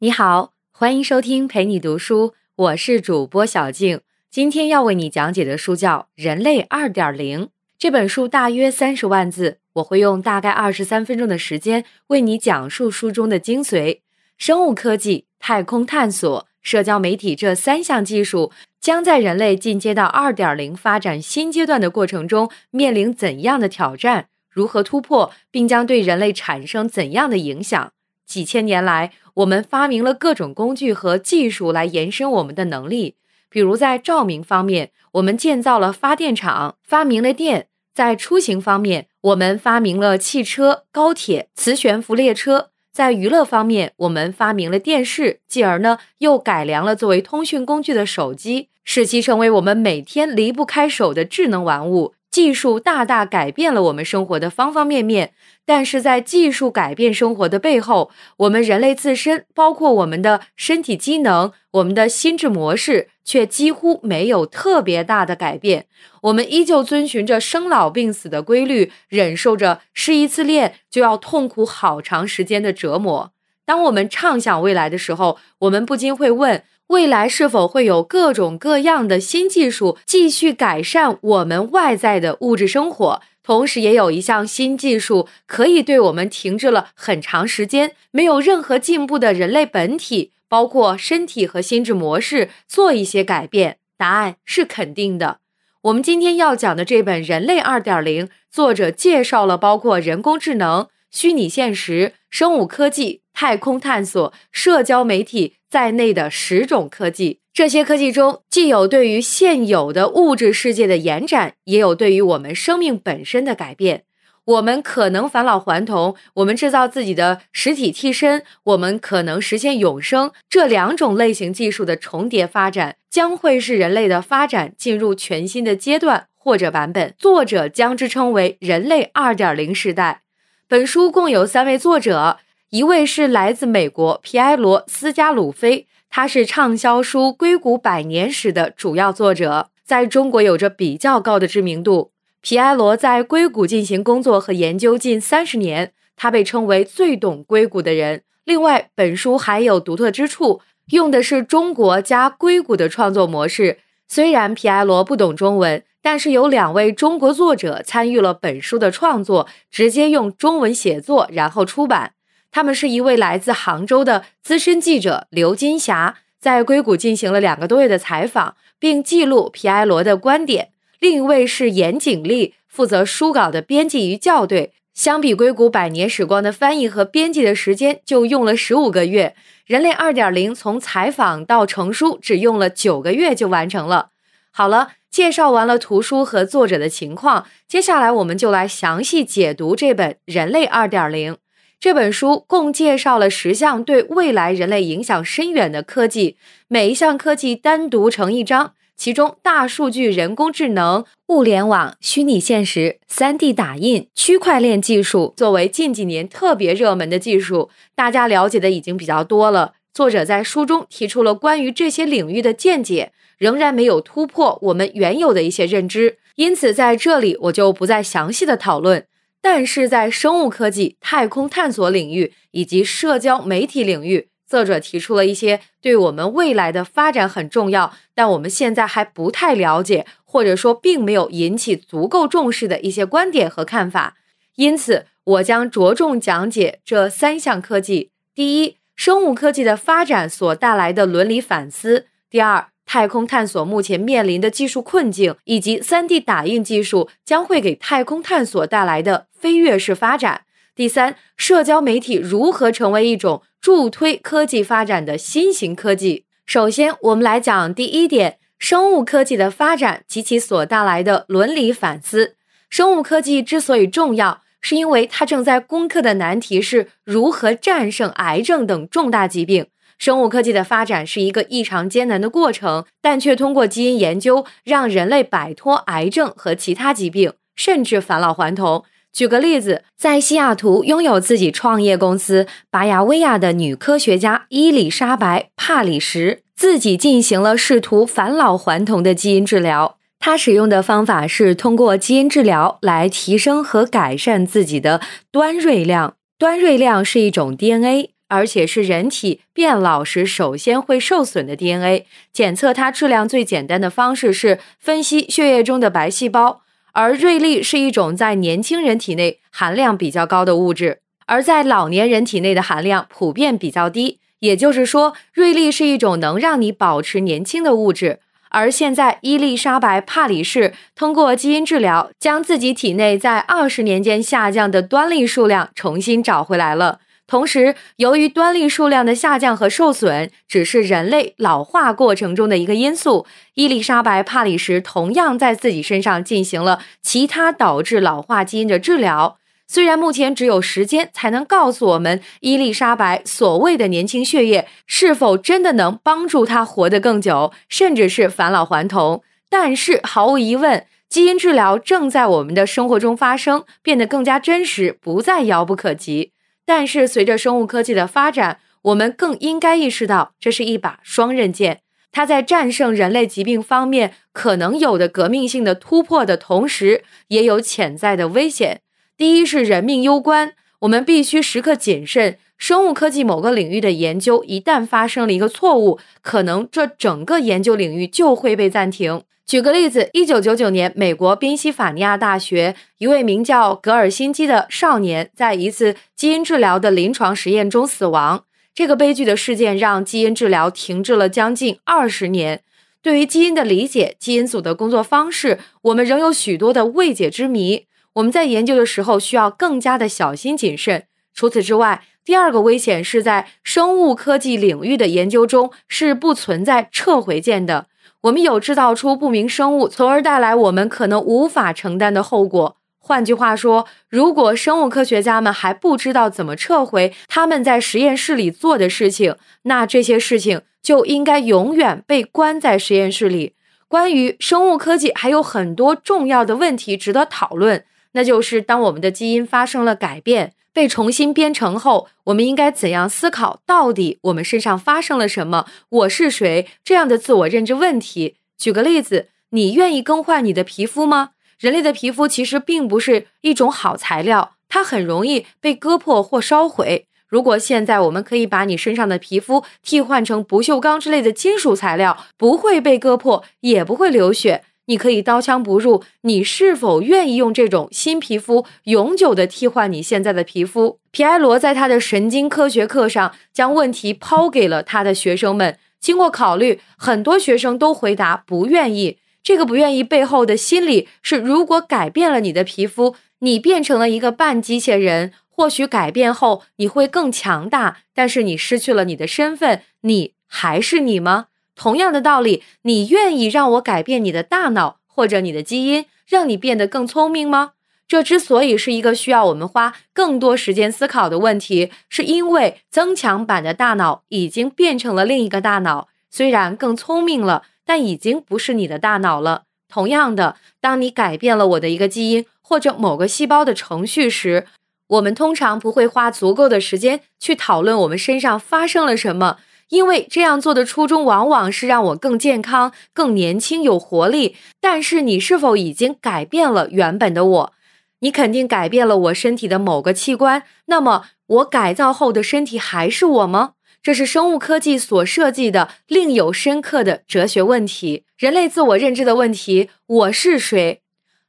你好，欢迎收听陪你读书，我是主播小静。今天要为你讲解的书叫《人类二点零》。这本书大约三十万字，我会用大概二十三分钟的时间为你讲述书中的精髓。生物科技、太空探索、社交媒体这三项技术将在人类进阶到二点零发展新阶段的过程中面临怎样的挑战？如何突破，并将对人类产生怎样的影响？几千年来，我们发明了各种工具和技术来延伸我们的能力。比如，在照明方面，我们建造了发电厂，发明了电；在出行方面，我们发明了汽车、高铁、磁悬浮列车；在娱乐方面，我们发明了电视，继而呢，又改良了作为通讯工具的手机，使其成为我们每天离不开手的智能玩物。技术大大改变了我们生活的方方面面，但是在技术改变生活的背后，我们人类自身，包括我们的身体机能、我们的心智模式，却几乎没有特别大的改变。我们依旧遵循着生老病死的规律，忍受着失一次恋就要痛苦好长时间的折磨。当我们畅想未来的时候，我们不禁会问。未来是否会有各种各样的新技术继续改善我们外在的物质生活？同时，也有一项新技术可以对我们停滞了很长时间、没有任何进步的人类本体，包括身体和心智模式，做一些改变？答案是肯定的。我们今天要讲的这本《人类二点零》，作者介绍了包括人工智能、虚拟现实、生物科技、太空探索、社交媒体。在内的十种科技，这些科技中既有对于现有的物质世界的延展，也有对于我们生命本身的改变。我们可能返老还童，我们制造自己的实体替身，我们可能实现永生。这两种类型技术的重叠发展，将会是人类的发展进入全新的阶段或者版本。作者将之称为“人类二点零时代”。本书共有三位作者。一位是来自美国皮埃罗斯加鲁菲，他是畅销书《硅谷百年史》的主要作者，在中国有着比较高的知名度。皮埃罗在硅谷进行工作和研究近三十年，他被称为最懂硅谷的人。另外，本书还有独特之处，用的是中国加硅谷的创作模式。虽然皮埃罗不懂中文，但是有两位中国作者参与了本书的创作，直接用中文写作，然后出版。他们是一位来自杭州的资深记者刘金霞，在硅谷进行了两个多月的采访，并记录皮埃罗的观点。另一位是严景丽，负责书稿的编辑与校对。相比硅谷百年时光的翻译和编辑的时间，就用了十五个月。人类二点零从采访到成书，只用了九个月就完成了。好了，介绍完了图书和作者的情况，接下来我们就来详细解读这本《人类二点零》。这本书共介绍了十项对未来人类影响深远的科技，每一项科技单独成一章。其中，大数据、人工智能、物联网、虚拟现实、3D 打印、区块链技术作为近几年特别热门的技术，大家了解的已经比较多了。作者在书中提出了关于这些领域的见解，仍然没有突破我们原有的一些认知，因此在这里我就不再详细的讨论。但是在生物科技、太空探索领域以及社交媒体领域，作者提出了一些对我们未来的发展很重要，但我们现在还不太了解，或者说并没有引起足够重视的一些观点和看法。因此，我将着重讲解这三项科技：第一，生物科技的发展所带来的伦理反思；第二，太空探索目前面临的技术困境，以及 3D 打印技术将会给太空探索带来的飞跃式发展。第三，社交媒体如何成为一种助推科技发展的新型科技？首先，我们来讲第一点：生物科技的发展及其所带来的伦理反思。生物科技之所以重要，是因为它正在攻克的难题是如何战胜癌症等重大疾病。生物科技的发展是一个异常艰难的过程，但却通过基因研究让人类摆脱癌症和其他疾病，甚至返老还童。举个例子，在西雅图拥有自己创业公司拔牙威亚的女科学家伊丽莎白·帕里什，自己进行了试图返老还童的基因治疗。她使用的方法是通过基因治疗来提升和改善自己的端锐量。端锐量是一种 DNA。而且是人体变老时首先会受损的 DNA。检测它质量最简单的方式是分析血液中的白细胞，而瑞丽是一种在年轻人体内含量比较高的物质，而在老年人体内的含量普遍比较低。也就是说，瑞丽是一种能让你保持年轻的物质。而现在，伊丽莎白·帕里士通过基因治疗，将自己体内在二十年间下降的端粒数量重新找回来了。同时，由于端粒数量的下降和受损只是人类老化过程中的一个因素，伊丽莎白·帕里什同样在自己身上进行了其他导致老化基因的治疗。虽然目前只有时间才能告诉我们伊丽莎白所谓的年轻血液是否真的能帮助她活得更久，甚至是返老还童，但是毫无疑问，基因治疗正在我们的生活中发生，变得更加真实，不再遥不可及。但是随着生物科技的发展，我们更应该意识到，这是一把双刃剑，它在战胜人类疾病方面可能有的革命性的突破的同时，也有潜在的危险。第一是人命攸关，我们必须时刻谨慎。生物科技某个领域的研究一旦发生了一个错误，可能这整个研究领域就会被暂停。举个例子，一九九九年，美国宾夕法尼亚大学一位名叫格尔辛基的少年在一次基因治疗的临床实验中死亡。这个悲剧的事件让基因治疗停滞了将近二十年。对于基因的理解，基因组的工作方式，我们仍有许多的未解之谜。我们在研究的时候需要更加的小心谨慎。除此之外，第二个危险是在生物科技领域的研究中是不存在撤回键的。我们有制造出不明生物，从而带来我们可能无法承担的后果。换句话说，如果生物科学家们还不知道怎么撤回他们在实验室里做的事情，那这些事情就应该永远被关在实验室里。关于生物科技，还有很多重要的问题值得讨论。那就是当我们的基因发生了改变，被重新编程后，我们应该怎样思考？到底我们身上发生了什么？我是谁？这样的自我认知问题。举个例子，你愿意更换你的皮肤吗？人类的皮肤其实并不是一种好材料，它很容易被割破或烧毁。如果现在我们可以把你身上的皮肤替换成不锈钢之类的金属材料，不会被割破，也不会流血。你可以刀枪不入，你是否愿意用这种新皮肤永久的替换你现在的皮肤？皮埃罗在他的神经科学课上将问题抛给了他的学生们。经过考虑，很多学生都回答不愿意。这个不愿意背后的心理是：如果改变了你的皮肤，你变成了一个半机械人，或许改变后你会更强大，但是你失去了你的身份，你还是你吗？同样的道理，你愿意让我改变你的大脑或者你的基因，让你变得更聪明吗？这之所以是一个需要我们花更多时间思考的问题，是因为增强版的大脑已经变成了另一个大脑，虽然更聪明了，但已经不是你的大脑了。同样的，当你改变了我的一个基因或者某个细胞的程序时，我们通常不会花足够的时间去讨论我们身上发生了什么。因为这样做的初衷往往是让我更健康、更年轻、有活力。但是你是否已经改变了原本的我？你肯定改变了我身体的某个器官。那么我改造后的身体还是我吗？这是生物科技所设计的另有深刻的哲学问题，人类自我认知的问题。我是谁？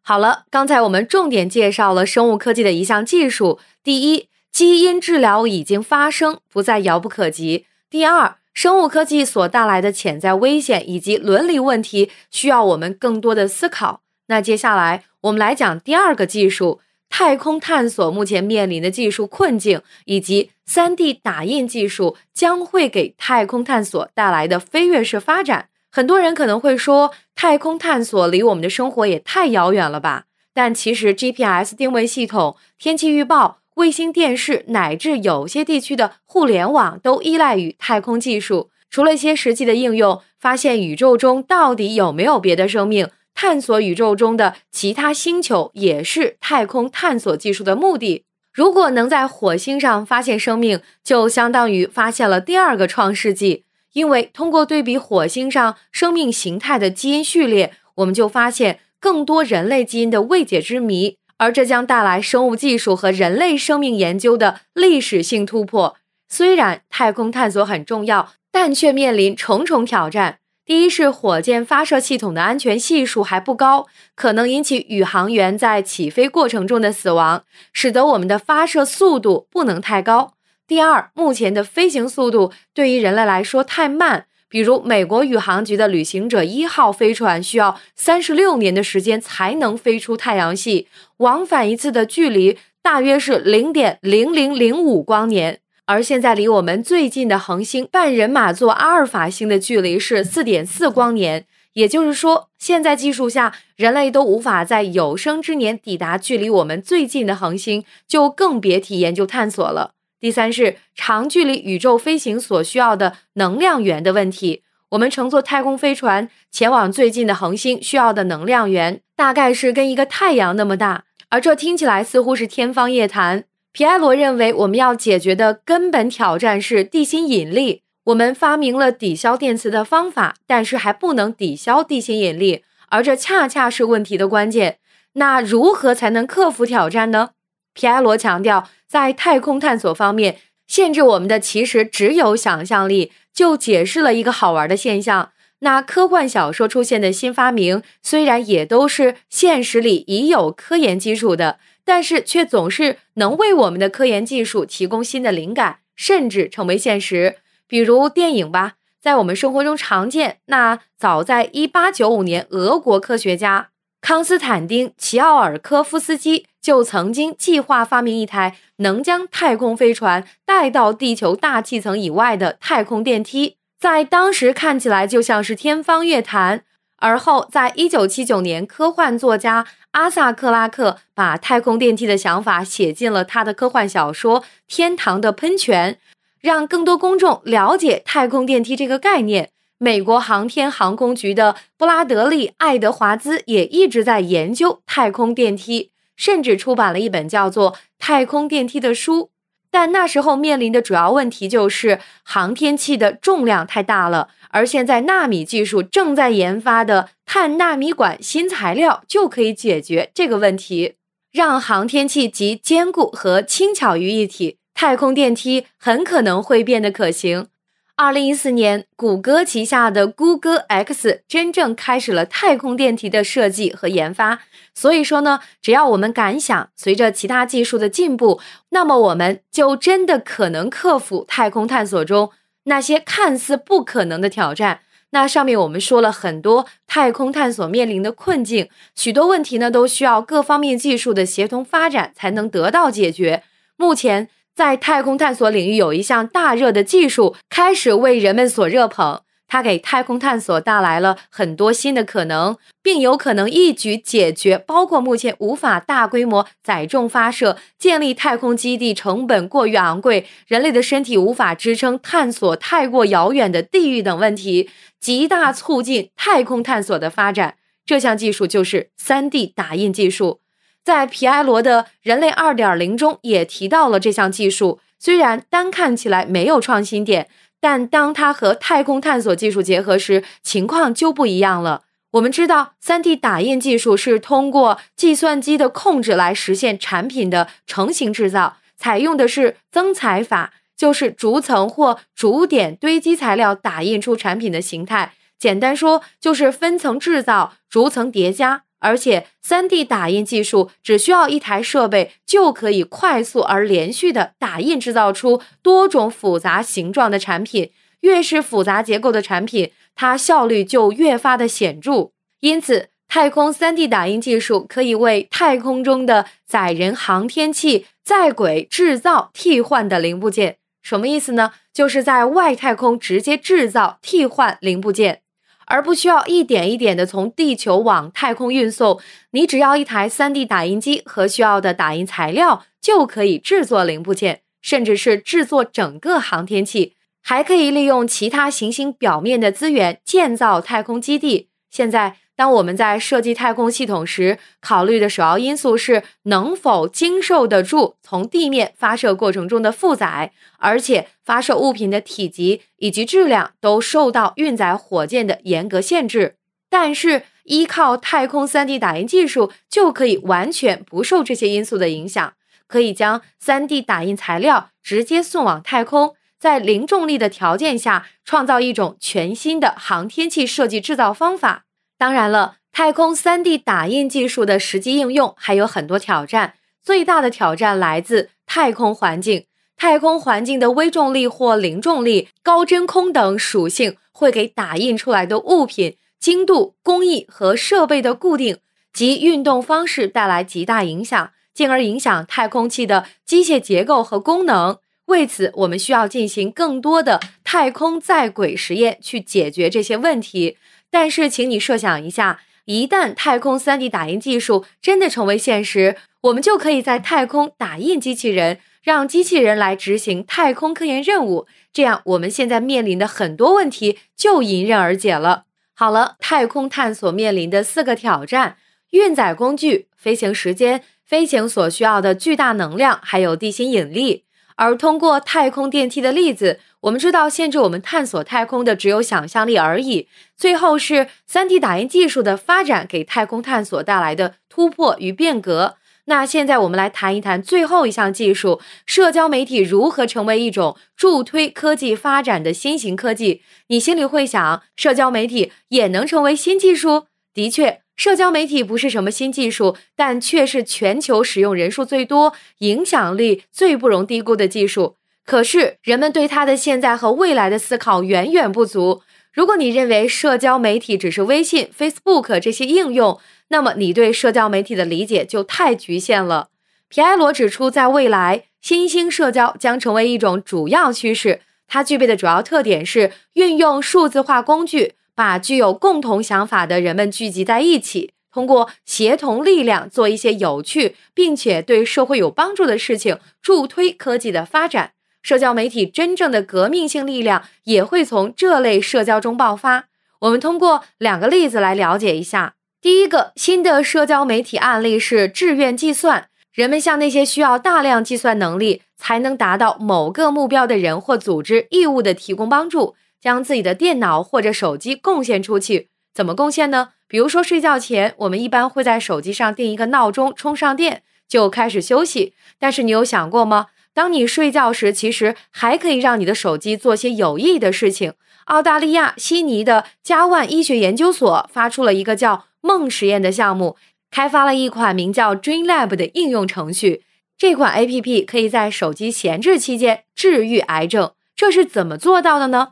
好了，刚才我们重点介绍了生物科技的一项技术：第一，基因治疗已经发生，不再遥不可及。第二，生物科技所带来的潜在危险以及伦理问题，需要我们更多的思考。那接下来我们来讲第二个技术——太空探索目前面临的技术困境，以及 3D 打印技术将会给太空探索带来的飞跃式发展。很多人可能会说，太空探索离我们的生活也太遥远了吧？但其实 GPS 定位系统、天气预报。卫星电视乃至有些地区的互联网都依赖于太空技术。除了一些实际的应用，发现宇宙中到底有没有别的生命，探索宇宙中的其他星球，也是太空探索技术的目的。如果能在火星上发现生命，就相当于发现了第二个创世纪。因为通过对比火星上生命形态的基因序列，我们就发现更多人类基因的未解之谜。而这将带来生物技术和人类生命研究的历史性突破。虽然太空探索很重要，但却面临重重挑战。第一是火箭发射系统的安全系数还不高，可能引起宇航员在起飞过程中的死亡，使得我们的发射速度不能太高。第二，目前的飞行速度对于人类来说太慢，比如美国宇航局的旅行者一号飞船需要三十六年的时间才能飞出太阳系，往返一次的距离大约是零点零零零五光年。而现在离我们最近的恒星半人马座阿尔法星的距离是四点四光年，也就是说，现在技术下人类都无法在有生之年抵达距离我们最近的恒星，就更别提研究探索了。第三是长距离宇宙飞行所需要的能量源的问题。我们乘坐太空飞船前往最近的恒星需要的能量源大概是跟一个太阳那么大，而这听起来似乎是天方夜谭。皮埃罗认为，我们要解决的根本挑战是地心引力。我们发明了抵消电磁的方法，但是还不能抵消地心引力，而这恰恰是问题的关键。那如何才能克服挑战呢？皮埃罗强调，在太空探索方面，限制我们的其实只有想象力。就解释了一个好玩的现象：那科幻小说出现的新发明，虽然也都是现实里已有科研基础的。但是却总是能为我们的科研技术提供新的灵感，甚至成为现实。比如电影吧，在我们生活中常见。那早在一八九五年，俄国科学家康斯坦丁·齐奥尔科夫斯基就曾经计划发明一台能将太空飞船带到地球大气层以外的太空电梯，在当时看起来就像是天方夜谭。而后，在一九七九年，科幻作家阿萨克拉克把太空电梯的想法写进了他的科幻小说《天堂的喷泉》，让更多公众了解太空电梯这个概念。美国航天航空局的布拉德利·爱德华兹也一直在研究太空电梯，甚至出版了一本叫做《太空电梯》的书。但那时候面临的主要问题就是航天器的重量太大了。而现在，纳米技术正在研发的碳纳米管新材料就可以解决这个问题，让航天器集坚固和轻巧于一体。太空电梯很可能会变得可行。二零一四年，谷歌旗下的谷歌 X 真正开始了太空电梯的设计和研发。所以说呢，只要我们敢想，随着其他技术的进步，那么我们就真的可能克服太空探索中。那些看似不可能的挑战，那上面我们说了很多太空探索面临的困境，许多问题呢都需要各方面技术的协同发展才能得到解决。目前在太空探索领域有一项大热的技术开始为人们所热捧。它给太空探索带来了很多新的可能，并有可能一举解决包括目前无法大规模载重发射、建立太空基地成本过于昂贵、人类的身体无法支撑探索太过遥远的地域等问题，极大促进太空探索的发展。这项技术就是 3D 打印技术，在皮埃罗的人类2.0中也提到了这项技术，虽然单看起来没有创新点。但当它和太空探索技术结合时，情况就不一样了。我们知道，3D 打印技术是通过计算机的控制来实现产品的成型制造，采用的是增材法，就是逐层或逐点堆积材料打印出产品的形态。简单说，就是分层制造，逐层叠加。而且，3D 打印技术只需要一台设备就可以快速而连续的打印制造出多种复杂形状的产品。越是复杂结构的产品，它效率就越发的显著。因此，太空 3D 打印技术可以为太空中的载人航天器在轨制造替换的零部件。什么意思呢？就是在外太空直接制造替换零部件。而不需要一点一点的从地球往太空运送，你只要一台 3D 打印机和需要的打印材料，就可以制作零部件，甚至是制作整个航天器，还可以利用其他行星表面的资源建造太空基地。现在。当我们在设计太空系统时，考虑的首要因素是能否经受得住从地面发射过程中的负载，而且发射物品的体积以及质量都受到运载火箭的严格限制。但是，依靠太空 3D 打印技术，就可以完全不受这些因素的影响，可以将 3D 打印材料直接送往太空，在零重力的条件下创造一种全新的航天器设计制造方法。当然了，太空 3D 打印技术的实际应用还有很多挑战。最大的挑战来自太空环境。太空环境的微重力或零重力、高真空等属性会给打印出来的物品精度、工艺和设备的固定及运动方式带来极大影响，进而影响太空器的机械结构和功能。为此，我们需要进行更多的太空在轨实验去解决这些问题。但是，请你设想一下，一旦太空 3D 打印技术真的成为现实，我们就可以在太空打印机器人。让机器人来执行太空科研任务，这样我们现在面临的很多问题就迎刃而解了。好了，太空探索面临的四个挑战：运载工具、飞行时间、飞行所需要的巨大能量，还有地心引力。而通过太空电梯的例子，我们知道限制我们探索太空的只有想象力而已。最后是 3D 打印技术的发展给太空探索带来的突破与变革。那现在我们来谈一谈最后一项技术：社交媒体如何成为一种助推科技发展的新型科技？你心里会想，社交媒体也能成为新技术？的确，社交媒体不是什么新技术，但却是全球使用人数最多、影响力最不容低估的技术。可是，人们对它的现在和未来的思考远远不足。如果你认为社交媒体只是微信、Facebook 这些应用，那么你对社交媒体的理解就太局限了。皮埃罗指出，在未来，新兴社交将成为一种主要趋势。它具备的主要特点是运用数字化工具，把具有共同想法的人们聚集在一起，通过协同力量做一些有趣并且对社会有帮助的事情，助推科技的发展。社交媒体真正的革命性力量也会从这类社交中爆发。我们通过两个例子来了解一下。第一个新的社交媒体案例是志愿计算，人们向那些需要大量计算能力才能达到某个目标的人或组织义务的提供帮助，将自己的电脑或者手机贡献出去。怎么贡献呢？比如说睡觉前，我们一般会在手机上定一个闹钟，充上电就开始休息。但是你有想过吗？当你睡觉时，其实还可以让你的手机做些有意义的事情。澳大利亚悉尼的加万医学研究所发出了一个叫。梦实验的项目开发了一款名叫 Dream Lab 的应用程序。这款 APP 可以在手机闲置期间治愈癌症。这是怎么做到的呢？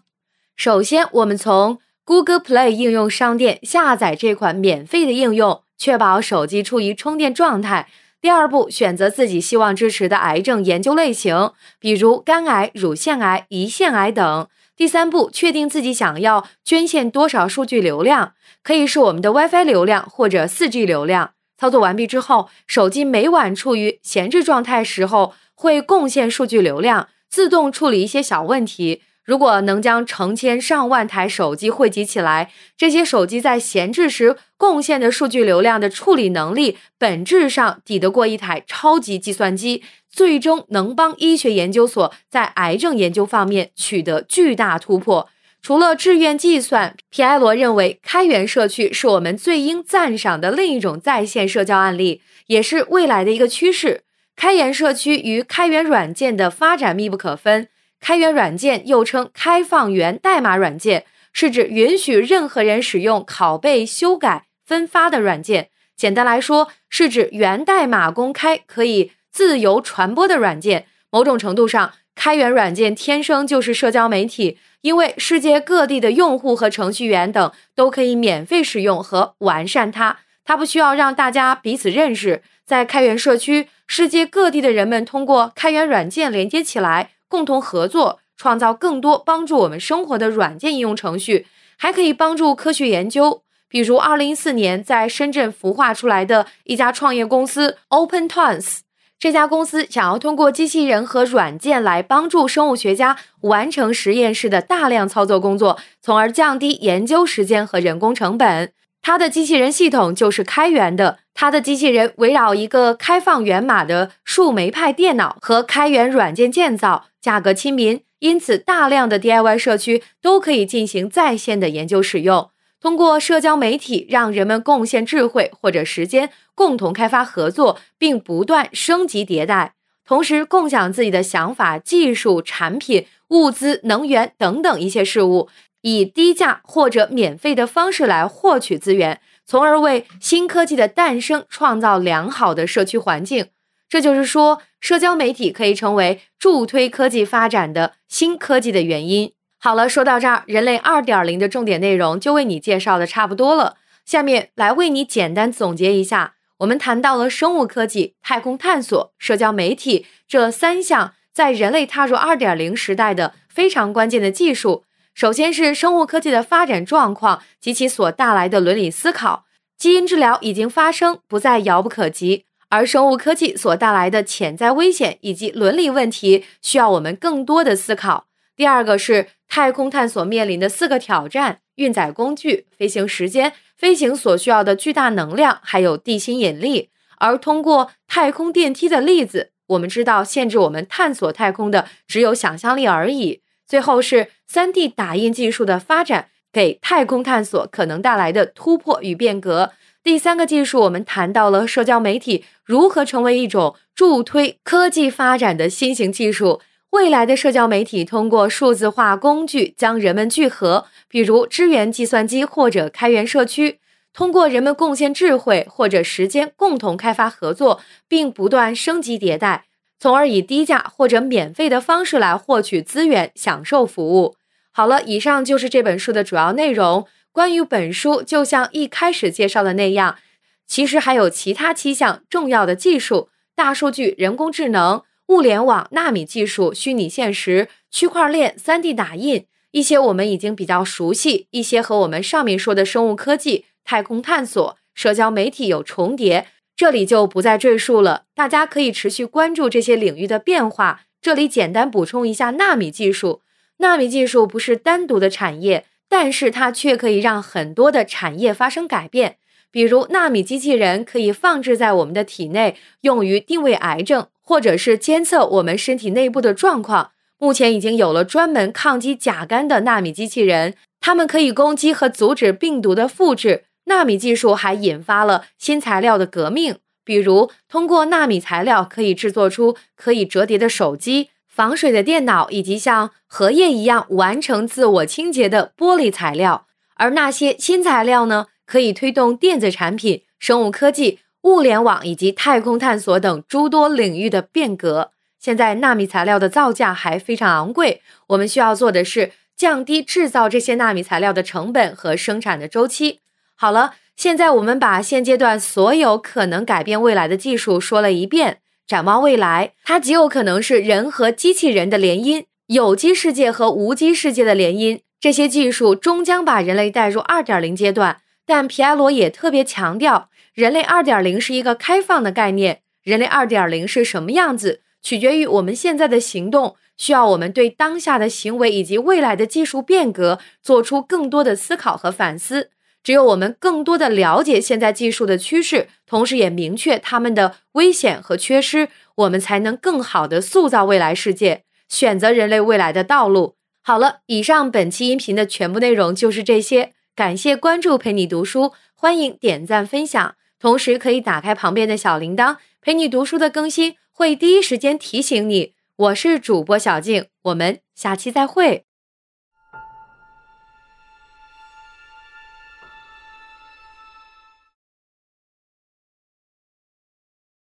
首先，我们从 Google Play 应用商店下载这款免费的应用，确保手机处于充电状态。第二步，选择自己希望支持的癌症研究类型，比如肝癌、乳腺癌、胰腺癌等。第三步，确定自己想要捐献多少数据流量，可以是我们的 WiFi 流量或者 4G 流量。操作完毕之后，手机每晚处于闲置状态时候会贡献数据流量，自动处理一些小问题。如果能将成千上万台手机汇集起来，这些手机在闲置时贡献的数据流量的处理能力，本质上抵得过一台超级计算机，最终能帮医学研究所在癌症研究方面取得巨大突破。除了志愿计算，皮埃罗认为开源社区是我们最应赞赏的另一种在线社交案例，也是未来的一个趋势。开源社区与开源软件的发展密不可分。开源软件又称开放源代码软件，是指允许任何人使用、拷贝、修改、分发的软件。简单来说，是指源代码公开、可以自由传播的软件。某种程度上，开源软件天生就是社交媒体，因为世界各地的用户和程序员等都可以免费使用和完善它。它不需要让大家彼此认识。在开源社区，世界各地的人们通过开源软件连接起来。共同合作，创造更多帮助我们生活的软件应用程序，还可以帮助科学研究。比如，二零一四年在深圳孵化出来的一家创业公司 Open Twins，这家公司想要通过机器人和软件来帮助生物学家完成实验室的大量操作工作，从而降低研究时间和人工成本。它的机器人系统就是开源的，它的机器人围绕一个开放源码的树莓派电脑和开源软件建造，价格亲民，因此大量的 DIY 社区都可以进行在线的研究使用。通过社交媒体，让人们贡献智慧或者时间，共同开发合作，并不断升级迭代。同时共享自己的想法、技术、产品、物资、能源等等一切事物，以低价或者免费的方式来获取资源，从而为新科技的诞生创造良好的社区环境。这就是说，社交媒体可以成为助推科技发展的新科技的原因。好了，说到这儿，人类二点零的重点内容就为你介绍的差不多了。下面来为你简单总结一下，我们谈到了生物科技、太空探索、社交媒体这三项在人类踏入二点零时代的非常关键的技术。首先是生物科技的发展状况及其所带来的伦理思考。基因治疗已经发生，不再遥不可及。而生物科技所带来的潜在危险以及伦理问题，需要我们更多的思考。第二个是太空探索面临的四个挑战：运载工具、飞行时间、飞行所需要的巨大能量，还有地心引力。而通过太空电梯的例子，我们知道限制我们探索太空的只有想象力而已。最后是 3D 打印技术的发展，给太空探索可能带来的突破与变革。第三个技术，我们谈到了社交媒体如何成为一种助推科技发展的新型技术。未来的社交媒体通过数字化工具将人们聚合，比如支援计算机或者开源社区，通过人们贡献智慧或者时间共同开发合作，并不断升级迭代，从而以低价或者免费的方式来获取资源、享受服务。好了，以上就是这本书的主要内容。关于本书，就像一开始介绍的那样，其实还有其他七项重要的技术：大数据、人工智能、物联网、纳米技术、虚拟现实、区块链、3D 打印。一些我们已经比较熟悉，一些和我们上面说的生物科技、太空探索、社交媒体有重叠，这里就不再赘述了。大家可以持续关注这些领域的变化。这里简单补充一下纳米技术：纳米技术不是单独的产业。但是它却可以让很多的产业发生改变，比如纳米机器人可以放置在我们的体内，用于定位癌症，或者是监测我们身体内部的状况。目前已经有了专门抗击甲肝的纳米机器人，它们可以攻击和阻止病毒的复制。纳米技术还引发了新材料的革命，比如通过纳米材料可以制作出可以折叠的手机。防水的电脑，以及像荷叶一样完成自我清洁的玻璃材料，而那些新材料呢，可以推动电子产品、生物科技、物联网以及太空探索等诸多领域的变革。现在纳米材料的造价还非常昂贵，我们需要做的是降低制造这些纳米材料的成本和生产的周期。好了，现在我们把现阶段所有可能改变未来的技术说了一遍。展望未来，它极有可能是人和机器人的联姻，有机世界和无机世界的联姻。这些技术终将把人类带入二点零阶段。但皮埃罗也特别强调，人类二点零是一个开放的概念。人类二点零是什么样子，取决于我们现在的行动，需要我们对当下的行为以及未来的技术变革做出更多的思考和反思。只有我们更多的了解现在技术的趋势，同时也明确它们的危险和缺失，我们才能更好的塑造未来世界，选择人类未来的道路。好了，以上本期音频的全部内容就是这些，感谢关注陪你读书，欢迎点赞分享，同时可以打开旁边的小铃铛，陪你读书的更新会第一时间提醒你。我是主播小静，我们下期再会。